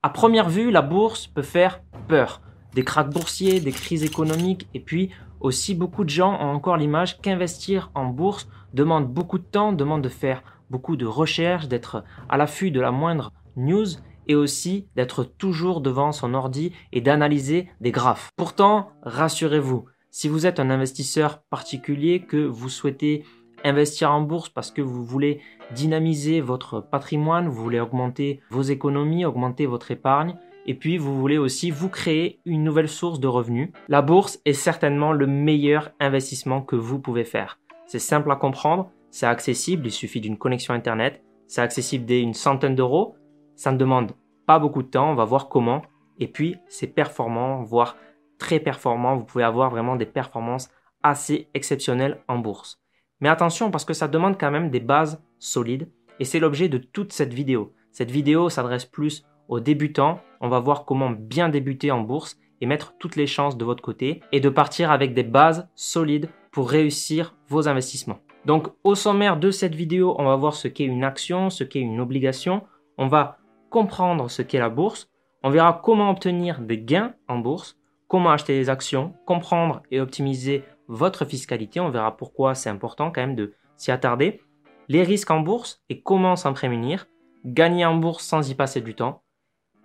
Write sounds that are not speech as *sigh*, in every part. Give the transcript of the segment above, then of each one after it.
À première vue, la bourse peut faire peur. Des krachs boursiers, des crises économiques et puis aussi beaucoup de gens ont encore l'image qu'investir en bourse demande beaucoup de temps, demande de faire beaucoup de recherches, d'être à l'affût de la moindre news et aussi d'être toujours devant son ordi et d'analyser des graphes. Pourtant, rassurez-vous, si vous êtes un investisseur particulier que vous souhaitez investir en bourse parce que vous voulez dynamiser votre patrimoine, vous voulez augmenter vos économies, augmenter votre épargne, et puis vous voulez aussi vous créer une nouvelle source de revenus, la bourse est certainement le meilleur investissement que vous pouvez faire. C'est simple à comprendre, c'est accessible, il suffit d'une connexion Internet, c'est accessible dès une centaine d'euros, ça ne demande pas beaucoup de temps, on va voir comment, et puis c'est performant, voire très performant, vous pouvez avoir vraiment des performances assez exceptionnelles en bourse. Mais attention parce que ça demande quand même des bases solides et c'est l'objet de toute cette vidéo. Cette vidéo s'adresse plus aux débutants. On va voir comment bien débuter en bourse et mettre toutes les chances de votre côté et de partir avec des bases solides pour réussir vos investissements. Donc au sommaire de cette vidéo, on va voir ce qu'est une action, ce qu'est une obligation. On va comprendre ce qu'est la bourse. On verra comment obtenir des gains en bourse, comment acheter des actions, comprendre et optimiser votre fiscalité. On verra pourquoi c'est important quand même de s'y attarder. Les risques en bourse et comment s'en prémunir. Gagner en bourse sans y passer du temps.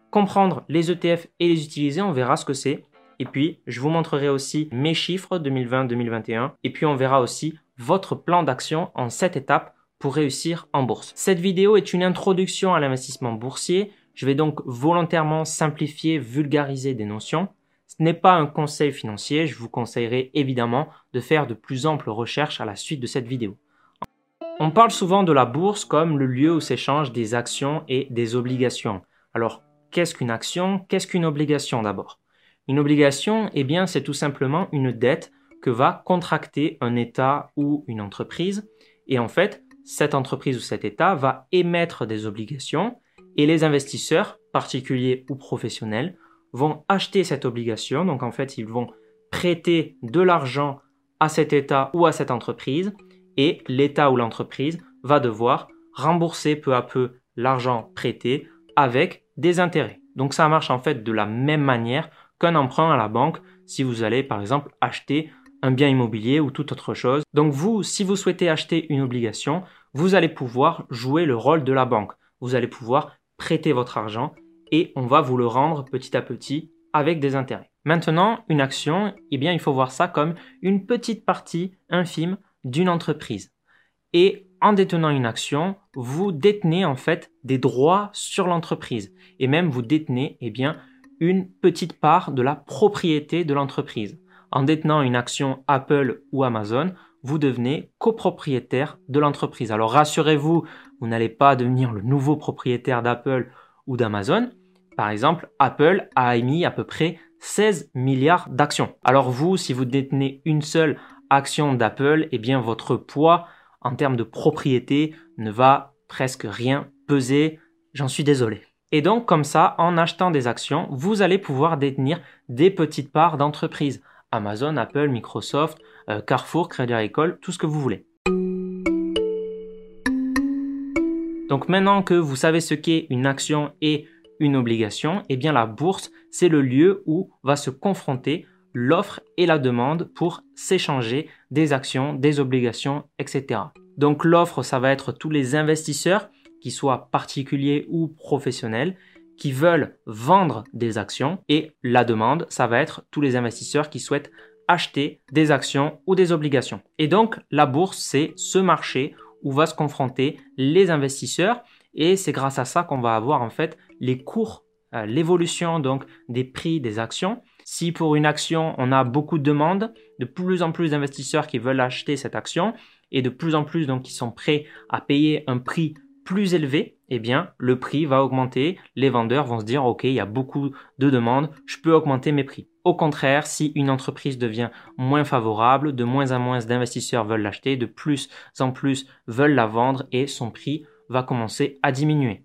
Comprendre les ETF et les utiliser, on verra ce que c'est. Et puis, je vous montrerai aussi mes chiffres 2020-2021. Et puis, on verra aussi votre plan d'action en 7 étapes pour réussir en bourse. Cette vidéo est une introduction à l'investissement boursier. Je vais donc volontairement simplifier, vulgariser des notions. Ce n'est pas un conseil financier, je vous conseillerais évidemment de faire de plus amples recherches à la suite de cette vidéo. On parle souvent de la bourse comme le lieu où s'échangent des actions et des obligations. Alors, qu'est-ce qu'une action? Qu'est-ce qu'une obligation d'abord? Une obligation, eh bien, c'est tout simplement une dette que va contracter un État ou une entreprise. Et en fait, cette entreprise ou cet État va émettre des obligations et les investisseurs, particuliers ou professionnels, vont acheter cette obligation. Donc en fait, ils vont prêter de l'argent à cet État ou à cette entreprise et l'État ou l'entreprise va devoir rembourser peu à peu l'argent prêté avec des intérêts. Donc ça marche en fait de la même manière qu'un emprunt à la banque si vous allez par exemple acheter un bien immobilier ou toute autre chose. Donc vous, si vous souhaitez acheter une obligation, vous allez pouvoir jouer le rôle de la banque. Vous allez pouvoir prêter votre argent et on va vous le rendre petit à petit avec des intérêts. Maintenant, une action, eh bien, il faut voir ça comme une petite partie infime d'une entreprise. Et en détenant une action, vous détenez en fait des droits sur l'entreprise et même vous détenez eh bien une petite part de la propriété de l'entreprise. En détenant une action Apple ou Amazon, vous devenez copropriétaire de l'entreprise. Alors rassurez-vous, vous n'allez pas devenir le nouveau propriétaire d'Apple ou d'Amazon, par exemple, Apple a émis à peu près 16 milliards d'actions. Alors vous, si vous détenez une seule action d'Apple, eh bien votre poids en termes de propriété ne va presque rien peser. J'en suis désolé. Et donc comme ça, en achetant des actions, vous allez pouvoir détenir des petites parts d'entreprises. Amazon, Apple, Microsoft, euh, Carrefour, Crédit Agricole, tout ce que vous voulez. Donc maintenant que vous savez ce qu'est une action et une obligation, eh bien la bourse, c'est le lieu où va se confronter l'offre et la demande pour s'échanger des actions, des obligations, etc. Donc l'offre, ça va être tous les investisseurs, qui soient particuliers ou professionnels, qui veulent vendre des actions et la demande, ça va être tous les investisseurs qui souhaitent acheter des actions ou des obligations. Et donc la bourse, c'est ce marché où va se confronter les investisseurs et c'est grâce à ça qu'on va avoir en fait les cours, euh, l'évolution donc des prix des actions. Si pour une action on a beaucoup de demandes, de plus en plus d'investisseurs qui veulent acheter cette action et de plus en plus donc qui sont prêts à payer un prix plus élevé, eh bien le prix va augmenter. Les vendeurs vont se dire ok il y a beaucoup de demandes, je peux augmenter mes prix. Au contraire, si une entreprise devient moins favorable, de moins en moins d'investisseurs veulent l'acheter, de plus en plus veulent la vendre et son prix va commencer à diminuer.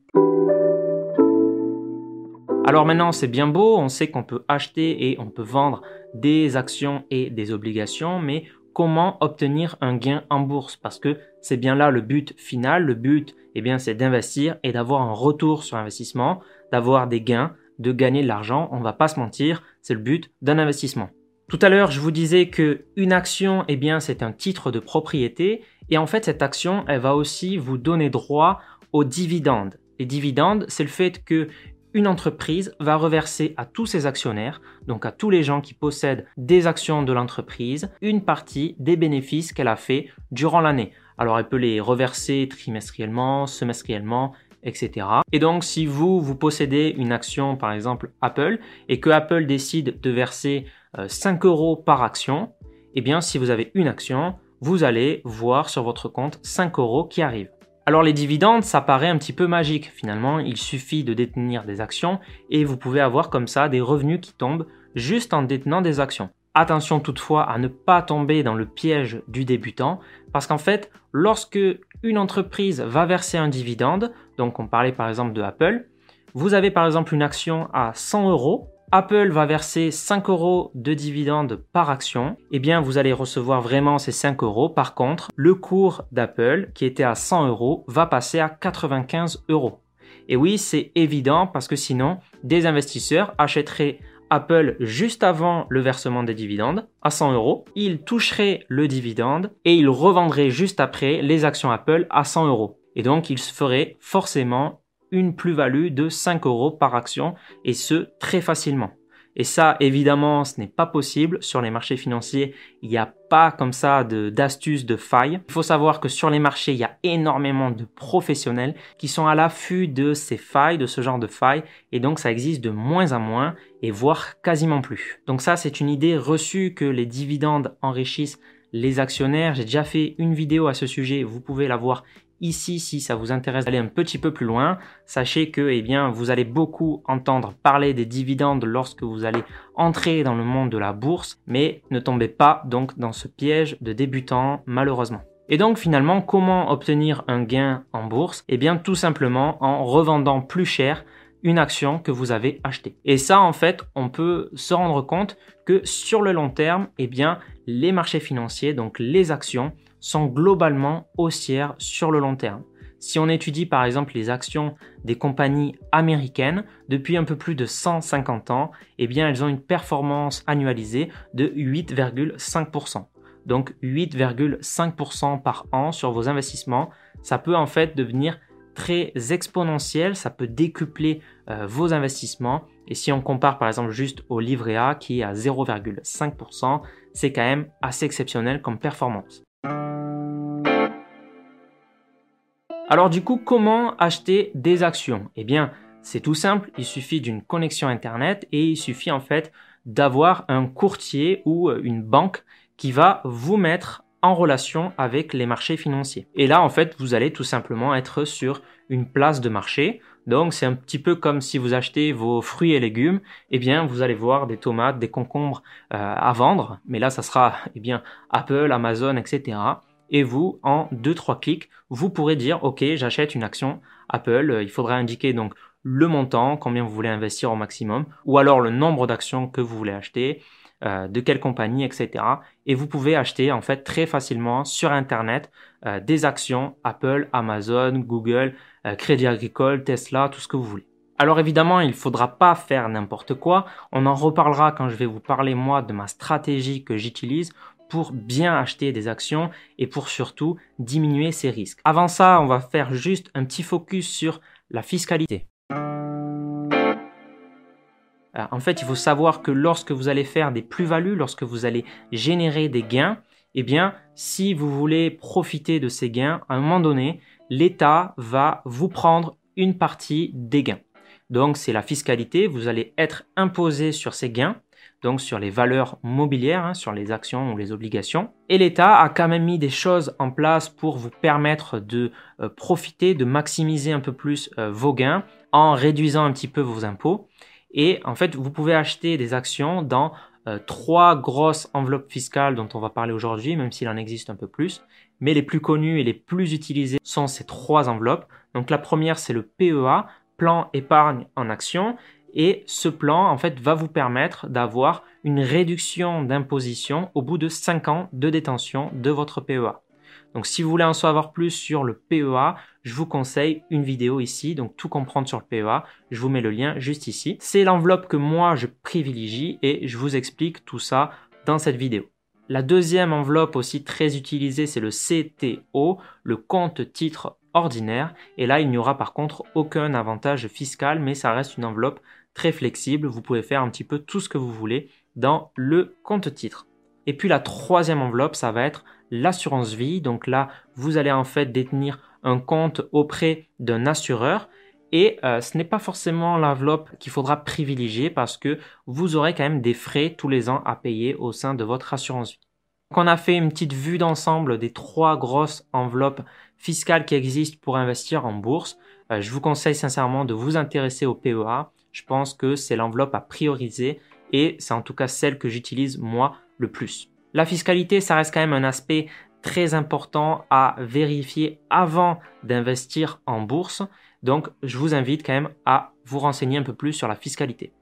Alors maintenant, c'est bien beau, on sait qu'on peut acheter et on peut vendre des actions et des obligations, mais comment obtenir un gain en bourse? Parce que c'est bien là le but final. Le but, eh bien, c'est d'investir et d'avoir un retour sur investissement, d'avoir des gains, de gagner de l'argent. On va pas se mentir, c'est le but d'un investissement. Tout à l'heure, je vous disais que une action, eh bien, c'est un titre de propriété et en fait, cette action, elle va aussi vous donner droit aux dividendes. Les dividendes, c'est le fait que une entreprise va reverser à tous ses actionnaires, donc à tous les gens qui possèdent des actions de l'entreprise, une partie des bénéfices qu'elle a fait durant l'année. Alors elle peut les reverser trimestriellement, semestriellement, etc. Et donc si vous, vous possédez une action, par exemple Apple, et que Apple décide de verser 5 euh, euros par action, eh bien si vous avez une action, vous allez voir sur votre compte 5 euros qui arrivent. Alors les dividendes, ça paraît un petit peu magique. Finalement, il suffit de détenir des actions et vous pouvez avoir comme ça des revenus qui tombent juste en détenant des actions. Attention toutefois à ne pas tomber dans le piège du débutant parce qu'en fait, lorsque une entreprise va verser un dividende, donc on parlait par exemple de Apple, vous avez par exemple une action à 100 euros Apple va verser 5 euros de dividendes par action, eh bien vous allez recevoir vraiment ces 5 euros. Par contre, le cours d'Apple, qui était à 100 euros, va passer à 95 euros. Et oui, c'est évident parce que sinon, des investisseurs achèteraient Apple juste avant le versement des dividendes à 100 euros. Ils toucheraient le dividende et ils revendraient juste après les actions Apple à 100 euros. Et donc, ils se feraient forcément une plus-value de 5 euros par action et ce très facilement. Et ça, évidemment, ce n'est pas possible. Sur les marchés financiers, il n'y a pas comme ça d'astuces, de, de failles. Il faut savoir que sur les marchés, il y a énormément de professionnels qui sont à l'affût de ces failles, de ce genre de failles. Et donc, ça existe de moins en moins et voire quasiment plus. Donc ça, c'est une idée reçue que les dividendes enrichissent les actionnaires. J'ai déjà fait une vidéo à ce sujet. Vous pouvez la voir Ici, si ça vous intéresse d'aller un petit peu plus loin, sachez que eh bien, vous allez beaucoup entendre parler des dividendes lorsque vous allez entrer dans le monde de la bourse, mais ne tombez pas donc dans ce piège de débutant malheureusement. Et donc finalement, comment obtenir un gain en bourse? Eh bien tout simplement en revendant plus cher une action que vous avez achetée. Et ça, en fait, on peut se rendre compte que sur le long terme, eh bien, les marchés financiers, donc les actions, sont globalement haussières sur le long terme. Si on étudie par exemple les actions des compagnies américaines depuis un peu plus de 150 ans, eh bien elles ont une performance annualisée de 8,5%. Donc 8,5% par an sur vos investissements, ça peut en fait devenir très exponentiel, ça peut décupler euh, vos investissements. Et si on compare par exemple juste au livret A qui est à 0,5%, c'est quand même assez exceptionnel comme performance. Alors du coup, comment acheter des actions? Eh bien, c'est tout simple, il suffit d'une connexion Internet et il suffit en fait d'avoir un courtier ou euh, une banque qui va vous mettre en relation avec les marchés financiers. Et là, en fait, vous allez tout simplement être sur une place de marché. Donc, c'est un petit peu comme si vous achetez vos fruits et légumes. Eh bien, vous allez voir des tomates, des concombres euh, à vendre. Mais là, ça sera, *laughs* eh bien, Apple, Amazon, etc et vous, en 2-3 clics, vous pourrez dire OK, j'achète une action Apple. Il faudra indiquer donc le montant, combien vous voulez investir au maximum, ou alors le nombre d'actions que vous voulez acheter, euh, de quelle compagnie, etc. Et vous pouvez acheter en fait très facilement sur Internet euh, des actions Apple, Amazon, Google, Crédit Agricole, Tesla, tout ce que vous voulez. Alors évidemment, il ne faudra pas faire n'importe quoi. On en reparlera quand je vais vous parler moi de ma stratégie que j'utilise pour bien acheter des actions et pour surtout diminuer ses risques. Avant ça, on va faire juste un petit focus sur la fiscalité. Euh, en fait, il faut savoir que lorsque vous allez faire des plus-values, lorsque vous allez générer des gains, eh bien, si vous voulez profiter de ces gains, à un moment donné, l'État va vous prendre une partie des gains. Donc, c'est la fiscalité, vous allez être imposé sur ces gains donc sur les valeurs mobilières, hein, sur les actions ou les obligations. Et l'État a quand même mis des choses en place pour vous permettre de euh, profiter, de maximiser un peu plus euh, vos gains en réduisant un petit peu vos impôts. Et en fait, vous pouvez acheter des actions dans euh, trois grosses enveloppes fiscales dont on va parler aujourd'hui, même s'il en existe un peu plus. Mais les plus connues et les plus utilisées sont ces trois enveloppes. Donc la première, c'est le PEA, plan épargne en action. Et ce plan, en fait, va vous permettre d'avoir une réduction d'imposition au bout de 5 ans de détention de votre PEA. Donc si vous voulez en savoir plus sur le PEA, je vous conseille une vidéo ici, donc tout comprendre sur le PEA. Je vous mets le lien juste ici. C'est l'enveloppe que moi je privilégie et je vous explique tout ça dans cette vidéo. La deuxième enveloppe aussi très utilisée, c'est le CTO, le compte titre ordinaire. Et là, il n'y aura par contre aucun avantage fiscal, mais ça reste une enveloppe très flexible. Vous pouvez faire un petit peu tout ce que vous voulez dans le compte titre. Et puis la troisième enveloppe, ça va être l'assurance vie. Donc là, vous allez en fait détenir un compte auprès d'un assureur. Et euh, ce n'est pas forcément l'enveloppe qu'il faudra privilégier parce que vous aurez quand même des frais tous les ans à payer au sein de votre assurance vie. Donc on a fait une petite vue d'ensemble des trois grosses enveloppes fiscales qui existent pour investir en bourse. Euh, je vous conseille sincèrement de vous intéresser au PEA. Je pense que c'est l'enveloppe à prioriser et c'est en tout cas celle que j'utilise moi le plus. La fiscalité, ça reste quand même un aspect très important à vérifier avant d'investir en bourse. Donc, je vous invite quand même à vous renseigner un peu plus sur la fiscalité.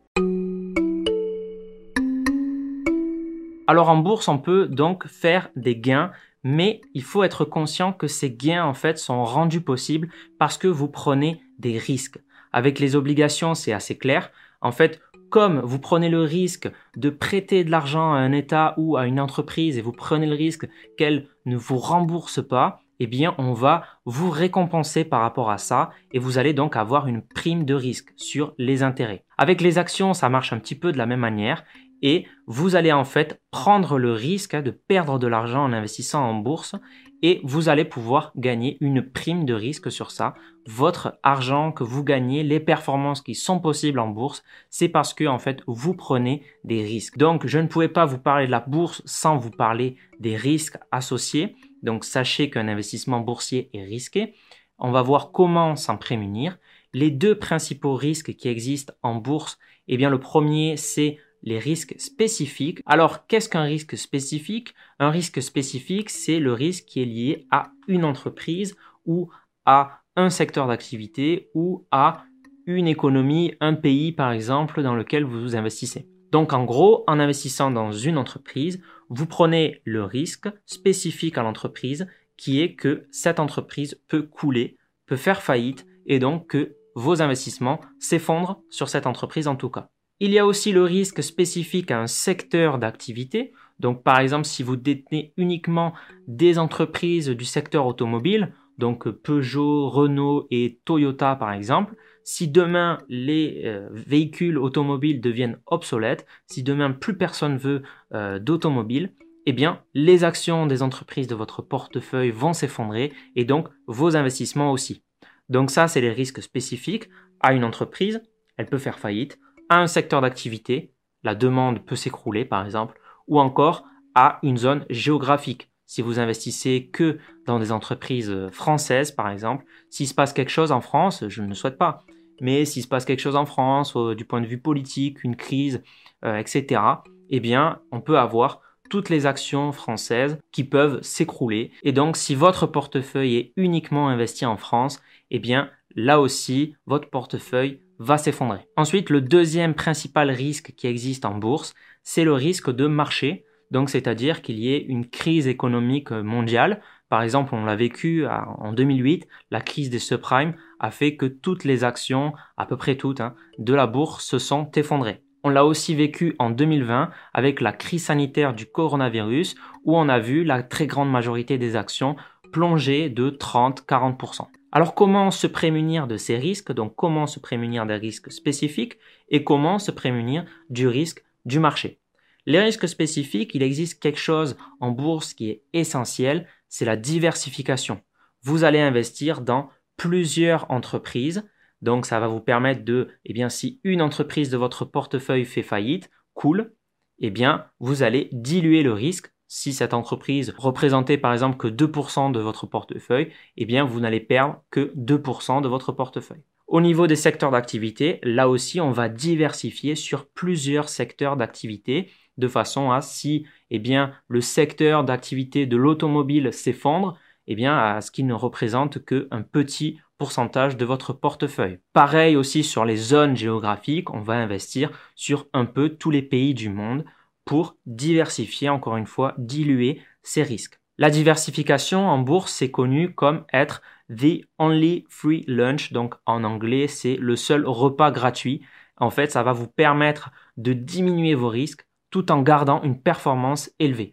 Alors en bourse, on peut donc faire des gains, mais il faut être conscient que ces gains en fait sont rendus possibles parce que vous prenez des risques. Avec les obligations, c'est assez clair. En fait, comme vous prenez le risque de prêter de l'argent à un État ou à une entreprise et vous prenez le risque qu'elle ne vous rembourse pas, eh bien, on va vous récompenser par rapport à ça et vous allez donc avoir une prime de risque sur les intérêts. Avec les actions, ça marche un petit peu de la même manière et vous allez en fait prendre le risque hein, de perdre de l'argent en investissant en bourse et vous allez pouvoir gagner une prime de risque sur ça. Votre argent que vous gagnez, les performances qui sont possibles en bourse, c'est parce que en fait vous prenez des risques. Donc je ne pouvais pas vous parler de la bourse sans vous parler des risques associés. Donc sachez qu'un investissement boursier est risqué. On va voir comment s'en prémunir. Les deux principaux risques qui existent en bourse, eh bien le premier c'est les risques spécifiques. Alors, qu'est-ce qu'un risque spécifique? Un risque spécifique, c'est le risque qui est lié à une entreprise ou à un secteur d'activité ou à une économie, un pays par exemple dans lequel vous investissez. Donc en gros, en investissant dans une entreprise, vous prenez le risque spécifique à l'entreprise qui est que cette entreprise peut couler, peut faire faillite et donc que vos investissements s'effondrent sur cette entreprise en tout cas. Il y a aussi le risque spécifique à un secteur d'activité. Donc par exemple, si vous détenez uniquement des entreprises du secteur automobile, donc Peugeot, Renault et Toyota par exemple, si demain les euh, véhicules automobiles deviennent obsolètes, si demain plus personne veut euh, d'automobile, eh bien les actions des entreprises de votre portefeuille vont s'effondrer et donc vos investissements aussi. Donc ça, c'est les risques spécifiques à une entreprise. Elle peut faire faillite à un secteur d'activité, la demande peut s'écrouler par exemple, ou encore à une zone géographique. Si vous investissez que dans des entreprises euh, françaises par exemple, s'il se passe quelque chose en France, je ne le souhaite pas, mais s'il se passe quelque chose en France du point de vue politique, une crise, euh, etc., eh bien on peut avoir toutes les actions françaises qui peuvent s'écrouler. Et donc si votre portefeuille est uniquement investi en France, eh bien là aussi votre portefeuille va s'effondrer. Ensuite, le deuxième principal risque qui existe en bourse, c'est le risque de marché. Donc, c'est-à-dire qu'il y ait une crise économique mondiale. Par exemple, on l'a vécu en 2008, la crise des subprimes a fait que toutes les actions, à peu près toutes, hein, de la bourse se sont effondrées. On l'a aussi vécu en 2020 avec la crise sanitaire du coronavirus où on a vu la très grande majorité des actions plonger de 30-40%. Alors comment se prémunir de ces risques? Donc comment se prémunir des risques spécifiques et comment se prémunir du risque du marché? Les risques spécifiques, il existe quelque chose en bourse qui est essentiel, c'est la diversification. Vous allez investir dans plusieurs entreprises, donc ça va vous permettre de, eh bien si une entreprise de votre portefeuille fait faillite, cool, eh bien vous allez diluer le risque si cette entreprise représentait par exemple que 2% de votre portefeuille, eh vous n'allez perdre que 2% de votre portefeuille. Au niveau des secteurs d'activité, là aussi on va diversifier sur plusieurs secteurs d'activité de façon à si eh bien le secteur d'activité de l'automobile s'effondre, eh bien à ce qu'il ne représente qu'un petit pourcentage de votre portefeuille. Pareil aussi sur les zones géographiques, on va investir sur un peu tous les pays du monde pour diversifier, encore une fois, diluer ces risques. La diversification en bourse, c'est connu comme être the only free lunch. Donc en anglais, c'est le seul repas gratuit. En fait, ça va vous permettre de diminuer vos risques tout en gardant une performance élevée.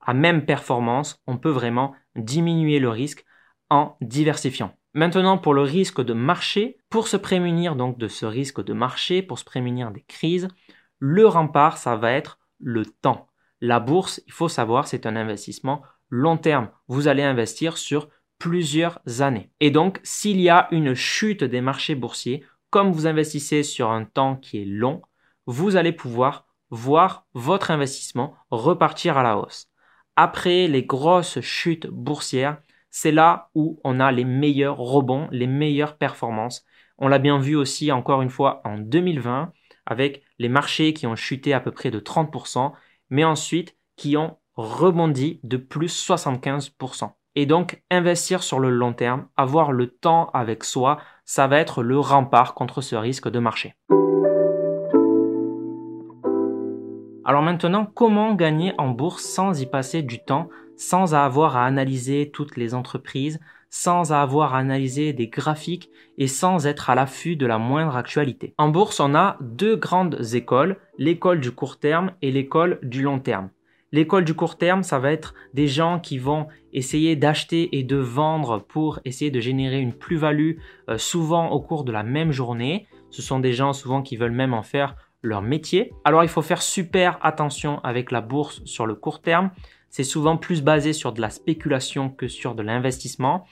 À même performance, on peut vraiment diminuer le risque en diversifiant. Maintenant, pour le risque de marché, pour se prémunir donc de ce risque de marché, pour se prémunir des crises, le rempart, ça va être le temps. La bourse, il faut savoir, c'est un investissement long terme. Vous allez investir sur plusieurs années. Et donc, s'il y a une chute des marchés boursiers, comme vous investissez sur un temps qui est long, vous allez pouvoir voir votre investissement repartir à la hausse. Après les grosses chutes boursières, c'est là où on a les meilleurs rebonds, les meilleures performances. On l'a bien vu aussi encore une fois en 2020 avec les marchés qui ont chuté à peu près de 30%, mais ensuite qui ont rebondi de plus 75%. Et donc investir sur le long terme, avoir le temps avec soi, ça va être le rempart contre ce risque de marché. Alors maintenant, comment gagner en bourse sans y passer du temps, sans avoir à analyser toutes les entreprises, sans avoir à analyser des graphiques et sans être à l'affût de la moindre actualité. En bourse, on a deux grandes écoles, l'école du court terme et l'école du long terme. L'école du court terme, ça va être des gens qui vont essayer d'acheter et de vendre pour essayer de générer une plus-value euh, souvent au cours de la même journée. Ce sont des gens souvent qui veulent même en faire leur métier. Alors il faut faire super attention avec la bourse sur le court terme. C'est souvent plus basé sur de la spéculation que sur de l'investissement.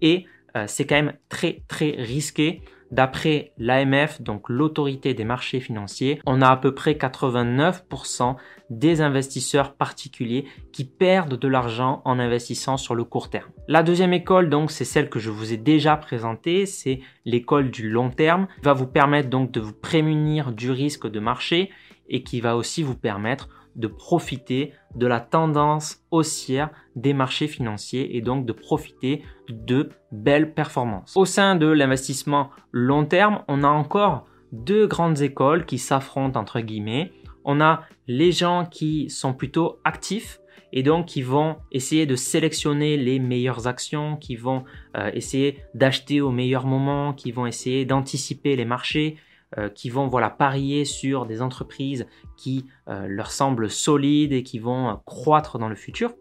Et euh, c'est quand même très très risqué. D'après l'AMF, donc l'autorité des marchés financiers, on a à peu près 89% des investisseurs particuliers qui perdent de l'argent en investissant sur le court terme. La deuxième école, donc, c'est celle que je vous ai déjà présentée, c'est l'école du long terme, qui va vous permettre donc de vous prémunir du risque de marché et qui va aussi vous permettre de profiter de la tendance haussière des marchés financiers et donc de profiter de belles performances. Au sein de l'investissement long terme, on a encore deux grandes écoles qui s'affrontent entre guillemets. On a les gens qui sont plutôt actifs et donc qui vont essayer de sélectionner les meilleures actions, qui vont euh, essayer d'acheter au meilleur moment, qui vont essayer d'anticiper les marchés, euh, qui vont voilà parier sur des entreprises qui euh, leur semblent solides et qui vont euh, croître dans le futur.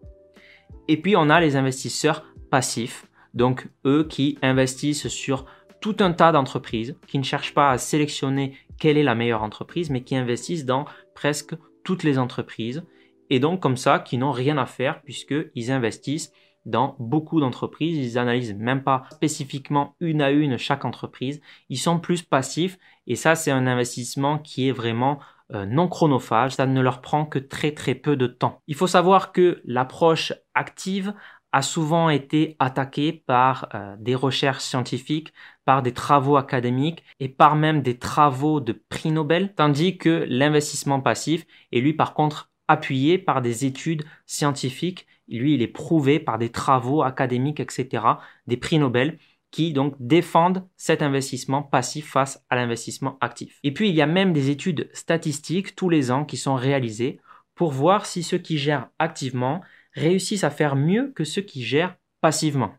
Et puis on a les investisseurs passifs, donc eux qui investissent sur tout un tas d'entreprises, qui ne cherchent pas à sélectionner quelle est la meilleure entreprise, mais qui investissent dans presque toutes les entreprises, et donc comme ça, qui n'ont rien à faire puisqu'ils investissent dans beaucoup d'entreprises. Ils analysent même pas spécifiquement une à une chaque entreprise. Ils sont plus passifs et ça, c'est un investissement qui est vraiment euh, non chronophage. Ça ne leur prend que très très peu de temps. Il faut savoir que l'approche active a souvent été attaquée par euh, des recherches scientifiques, par des travaux académiques et par même des travaux de prix Nobel, tandis que l'investissement passif est lui par contre appuyé par des études scientifiques lui, il est prouvé par des travaux académiques, etc., des prix Nobel, qui donc défendent cet investissement passif face à l'investissement actif. Et puis, il y a même des études statistiques tous les ans qui sont réalisées pour voir si ceux qui gèrent activement réussissent à faire mieux que ceux qui gèrent passivement.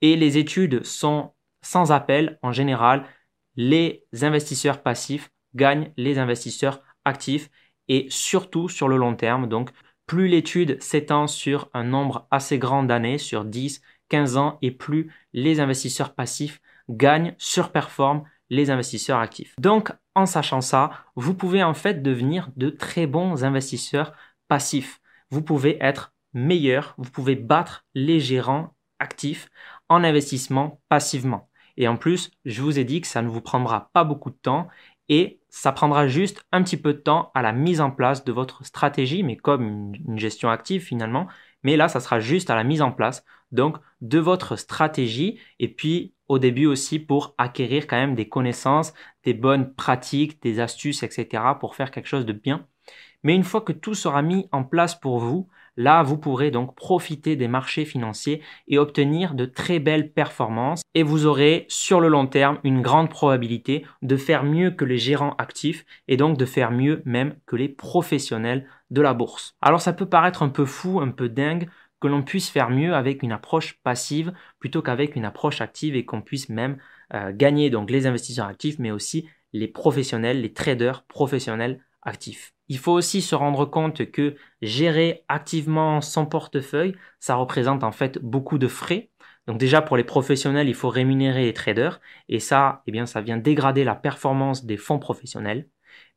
Et les études sont sans appel en général. Les investisseurs passifs gagnent les investisseurs actifs et surtout sur le long terme. Donc, plus l'étude s'étend sur un nombre assez grand d'années, sur 10, 15 ans, et plus les investisseurs passifs gagnent, surperforment les investisseurs actifs. Donc, en sachant ça, vous pouvez en fait devenir de très bons investisseurs passifs. Vous pouvez être meilleur, vous pouvez battre les gérants actifs en investissement passivement. Et en plus, je vous ai dit que ça ne vous prendra pas beaucoup de temps et ça prendra juste un petit peu de temps à la mise en place de votre stratégie, mais comme une, gestion active finalement. Mais là, ça sera juste à la mise en place donc de votre stratégie et puis au début aussi pour acquérir quand même des connaissances, des bonnes pratiques, des astuces, etc. pour faire quelque chose de bien. Mais une fois que tout sera mis en place pour vous, Là, vous pourrez donc profiter des marchés financiers et obtenir de très belles performances et vous aurez sur le long terme une grande probabilité de faire mieux que les gérants actifs et donc de faire mieux même que les professionnels de la bourse. Alors ça peut paraître un peu fou, un peu dingue que l'on puisse faire mieux avec une approche passive plutôt qu'avec une approche active et qu'on puisse même euh, gagner donc les investisseurs actifs, mais aussi les professionnels, les traders professionnels actifs. Il faut aussi se rendre compte que gérer activement son portefeuille, ça représente en fait beaucoup de frais. Donc déjà pour les professionnels, il faut rémunérer les traders et ça, eh bien, ça vient dégrader la performance des fonds professionnels.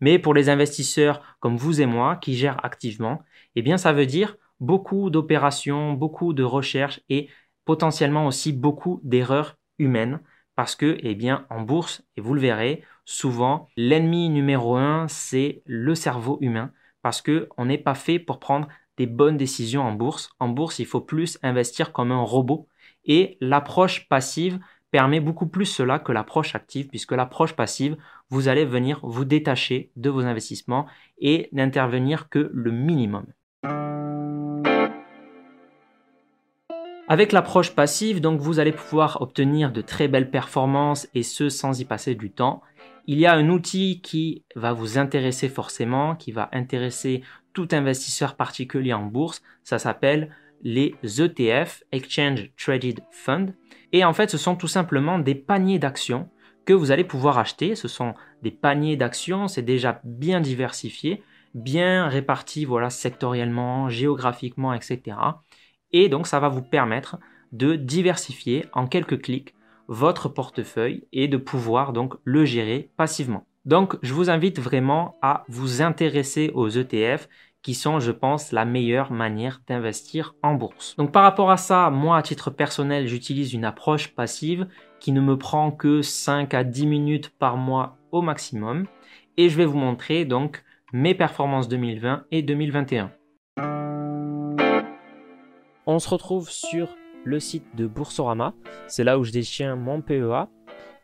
Mais pour les investisseurs comme vous et moi qui gèrent activement, eh bien, ça veut dire beaucoup d'opérations, beaucoup de recherches et potentiellement aussi beaucoup d'erreurs humaines parce que, eh bien, en bourse, et vous le verrez, souvent, l'ennemi numéro un, c'est le cerveau humain, parce que on n'est pas fait pour prendre des bonnes décisions en bourse. En bourse, il faut plus investir comme un robot, et l'approche passive permet beaucoup plus cela que l'approche active, puisque l'approche passive, vous allez venir vous détacher de vos investissements et n'intervenir que le minimum. Avec l'approche passive, donc vous allez pouvoir obtenir de très belles performances et ce sans y passer du temps. Il y a un outil qui va vous intéresser forcément, qui va intéresser tout investisseur particulier en bourse. Ça s'appelle les ETF, Exchange Traded Fund. Et en fait, ce sont tout simplement des paniers d'actions que vous allez pouvoir acheter. Ce sont des paniers d'actions, c'est déjà bien diversifié, bien réparti, voilà, sectoriellement, géographiquement, etc. Et donc, ça va vous permettre de diversifier en quelques clics votre portefeuille et de pouvoir donc le gérer passivement. Donc, je vous invite vraiment à vous intéresser aux ETF qui sont, je pense, la meilleure manière d'investir en bourse. Donc, par rapport à ça, moi, à titre personnel, j'utilise une approche passive qui ne me prend que 5 à 10 minutes par mois au maximum. Et je vais vous montrer donc mes performances 2020 et 2021. On se retrouve sur le site de Boursorama. C'est là où je détiens mon PEA.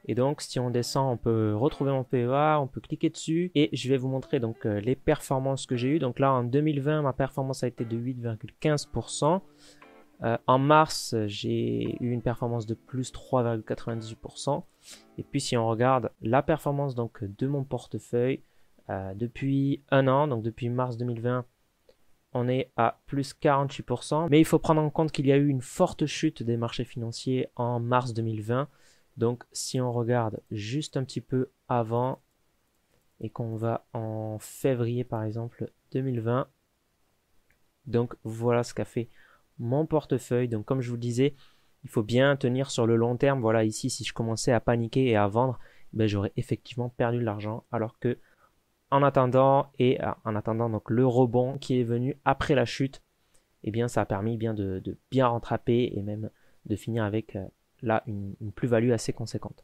Et donc, si on descend, on peut retrouver mon PEA, on peut cliquer dessus et je vais vous montrer donc euh, les performances que j'ai eues. Donc là, en 2020, ma performance a été de 8,15%. Euh, en mars, j'ai eu une performance de plus 3,98%. Et puis, si on regarde la performance donc de mon portefeuille euh, depuis un an, donc depuis mars 2020 on est à plus 48%. Mais il faut prendre en compte qu'il y a eu une forte chute des marchés financiers en mars 2020. Donc si on regarde juste un petit peu avant et qu'on va en février par exemple 2020, donc voilà ce qu'a fait mon portefeuille. Donc comme je vous disais, il faut bien tenir sur le long terme. Voilà ici si je commençais à paniquer et à vendre, ben, j'aurais effectivement perdu de l'argent alors que en attendant et euh, en attendant donc le rebond qui est venu après la chute, eh bien ça a permis bien de, bien rattraper et même de finir avec euh, là une, plus-value assez conséquente.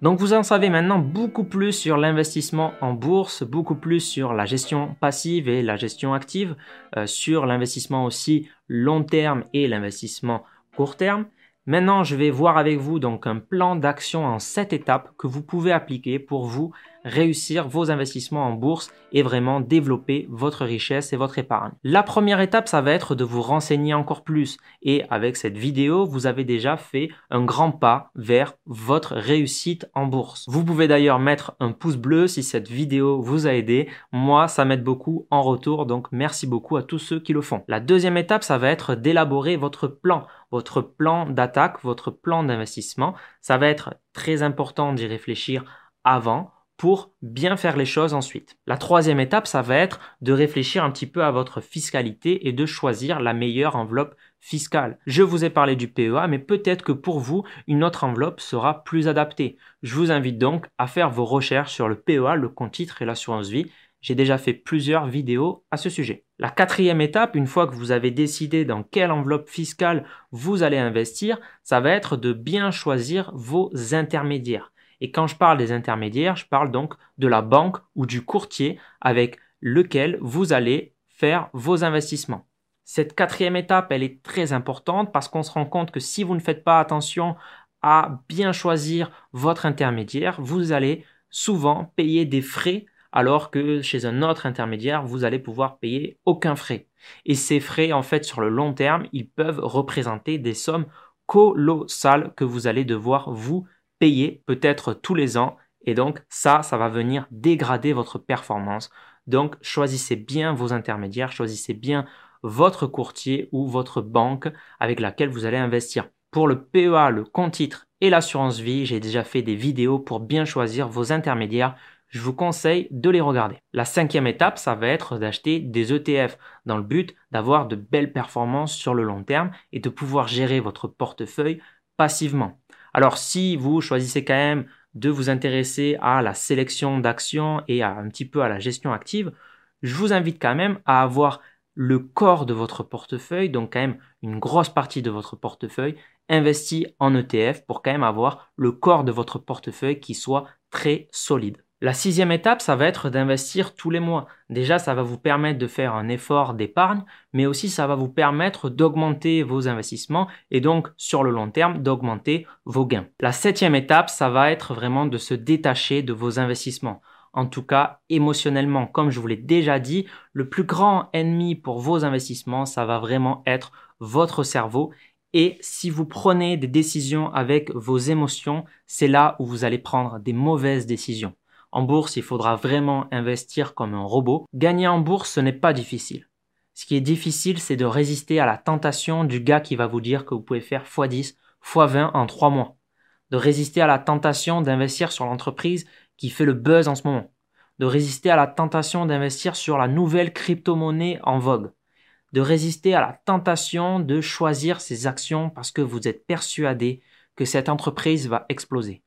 Donc vous en savez maintenant beaucoup plus sur l'investissement en bourse, beaucoup plus sur la gestion passive et la gestion active, euh, sur l'investissement aussi long terme et l'investissement court terme. Maintenant, je vais voir avec vous donc un plan d'action en 7 étapes que vous pouvez appliquer pour vous réussir vos investissements en bourse et vraiment développer votre richesse et votre épargne. La première étape, ça va être de vous renseigner encore plus. Et avec cette vidéo, vous avez déjà fait un grand pas vers votre réussite en bourse. Vous pouvez d'ailleurs mettre un pouce bleu si cette vidéo vous a aidé. Moi, ça m'aide beaucoup en retour, donc merci beaucoup à tous ceux qui le font. La deuxième étape, ça va être d'élaborer votre plan votre plan d'attaque, votre plan d'investissement. Ça va être très important d'y réfléchir avant pour bien faire les choses ensuite. La troisième étape, ça va être de réfléchir un petit peu à votre fiscalité et de choisir la meilleure enveloppe fiscale. Je vous ai parlé du PEA, mais peut-être que pour vous, une autre enveloppe sera plus adaptée. Je vous invite donc à faire vos recherches sur le PEA, le compte titre et l'assurance vie. J'ai déjà fait plusieurs vidéos à ce sujet. La quatrième étape, une fois que vous avez décidé dans quelle enveloppe fiscale vous allez investir, ça va être de bien choisir vos intermédiaires. Et quand je parle des intermédiaires, je parle donc de la banque ou du courtier avec lequel vous allez faire vos investissements. Cette quatrième étape, elle est très importante parce qu'on se rend compte que si vous ne faites pas attention à bien choisir votre intermédiaire, vous allez souvent payer des frais alors que chez un autre intermédiaire, vous allez pouvoir payer aucun frais. Et ces frais, en fait, sur le long terme, ils peuvent représenter des sommes colossales que vous allez devoir vous payer peut-être tous les ans Et donc ça, ça va venir dégrader votre performance. Donc choisissez bien vos intermédiaires, choisissez bien votre courtier ou votre banque avec laquelle vous allez investir. Pour le PEA, le compte titre et l'assurance vie, j'ai déjà fait des vidéos pour bien choisir vos intermédiaires. Je vous conseille de les regarder. La cinquième étape, ça va être d'acheter des ETF dans le but d'avoir de belles performances sur le long terme et de pouvoir gérer votre portefeuille passivement. Alors si vous choisissez quand même de vous intéresser à la sélection d'actions et à un petit peu à la gestion active, je vous invite quand même à avoir le corps de votre portefeuille, donc quand même une grosse partie de votre portefeuille, investi en ETF pour quand même avoir le corps de votre portefeuille qui soit très solide. La sixième étape, ça va être d'investir tous les mois. Déjà, ça va vous permettre de faire un effort d'épargne, mais aussi ça va vous permettre d'augmenter vos investissements et donc sur le long terme d'augmenter vos gains. La septième étape, ça va être vraiment de se détacher de vos investissements. En tout cas, émotionnellement, comme je vous l'ai déjà dit, le plus grand ennemi pour vos investissements, ça va vraiment être votre cerveau. Et si vous prenez des décisions avec vos émotions, c'est là où vous allez prendre des mauvaises décisions. En bourse, il faudra vraiment investir comme un robot. Gagner en bourse, ce n'est pas difficile. Ce qui est difficile, c'est de résister à la tentation du gars qui va vous dire que vous pouvez faire x10, x20 en 3 mois. De résister à la tentation d'investir sur l'entreprise qui fait le buzz en ce moment. De résister à la tentation d'investir sur la nouvelle crypto-monnaie en vogue. De résister à la tentation de choisir ses actions parce que vous êtes persuadé que cette entreprise va exploser.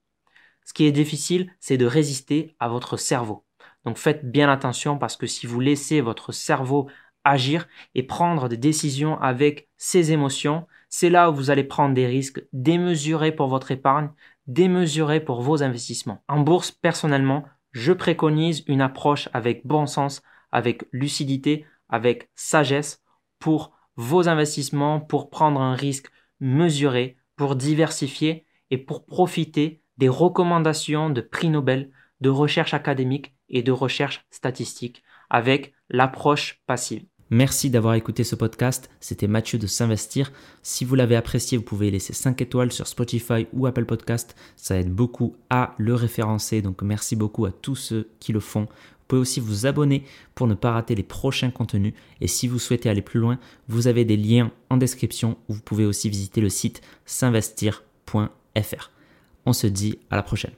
Ce qui est difficile, c'est de résister à votre cerveau. Donc faites bien attention parce que si vous laissez votre cerveau agir et prendre des décisions avec ses émotions, c'est là où vous allez prendre des risques démesurés pour votre épargne, démesurés pour vos investissements. En bourse, personnellement, je préconise une approche avec bon sens, avec lucidité, avec sagesse pour vos investissements, pour prendre un risque mesuré, pour diversifier et pour profiter des recommandations de prix Nobel, de recherche académique et de recherche statistique avec l'approche passive. Merci d'avoir écouté ce podcast. C'était Mathieu de S'investir. Si vous l'avez apprécié, vous pouvez laisser 5 étoiles sur Spotify ou Apple Podcast. Ça aide beaucoup à le référencer. Donc merci beaucoup à tous ceux qui le font. Vous pouvez aussi vous abonner pour ne pas rater les prochains contenus. Et si vous souhaitez aller plus loin, vous avez des liens en description vous pouvez aussi visiter le site s'investir.fr. On se dit à la prochaine.